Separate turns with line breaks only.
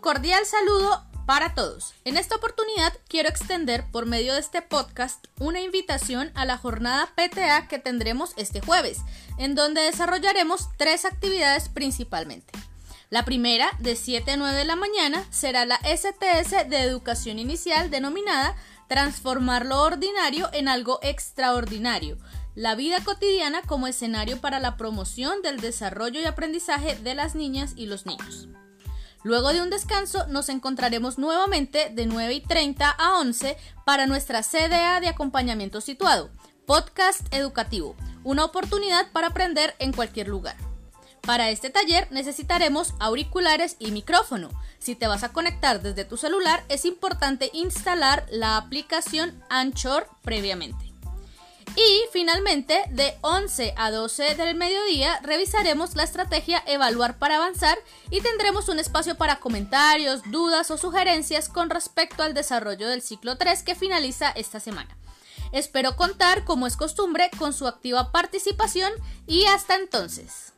cordial saludo para todos. En esta oportunidad quiero extender por medio de este podcast una invitación a la jornada PTA que tendremos este jueves, en donde desarrollaremos tres actividades principalmente. La primera, de 7 a 9 de la mañana, será la STS de Educación Inicial denominada Transformar lo ordinario en algo extraordinario, la vida cotidiana como escenario para la promoción del desarrollo y aprendizaje de las niñas y los niños. Luego de un descanso nos encontraremos nuevamente de 9 y 30 a 11 para nuestra CDA de acompañamiento situado, podcast educativo, una oportunidad para aprender en cualquier lugar. Para este taller necesitaremos auriculares y micrófono. Si te vas a conectar desde tu celular es importante instalar la aplicación Anchor previamente. Y finalmente, de 11 a 12 del mediodía, revisaremos la estrategia Evaluar para avanzar y tendremos un espacio para comentarios, dudas o sugerencias con respecto al desarrollo del ciclo 3 que finaliza esta semana. Espero contar, como es costumbre, con su activa participación y hasta entonces.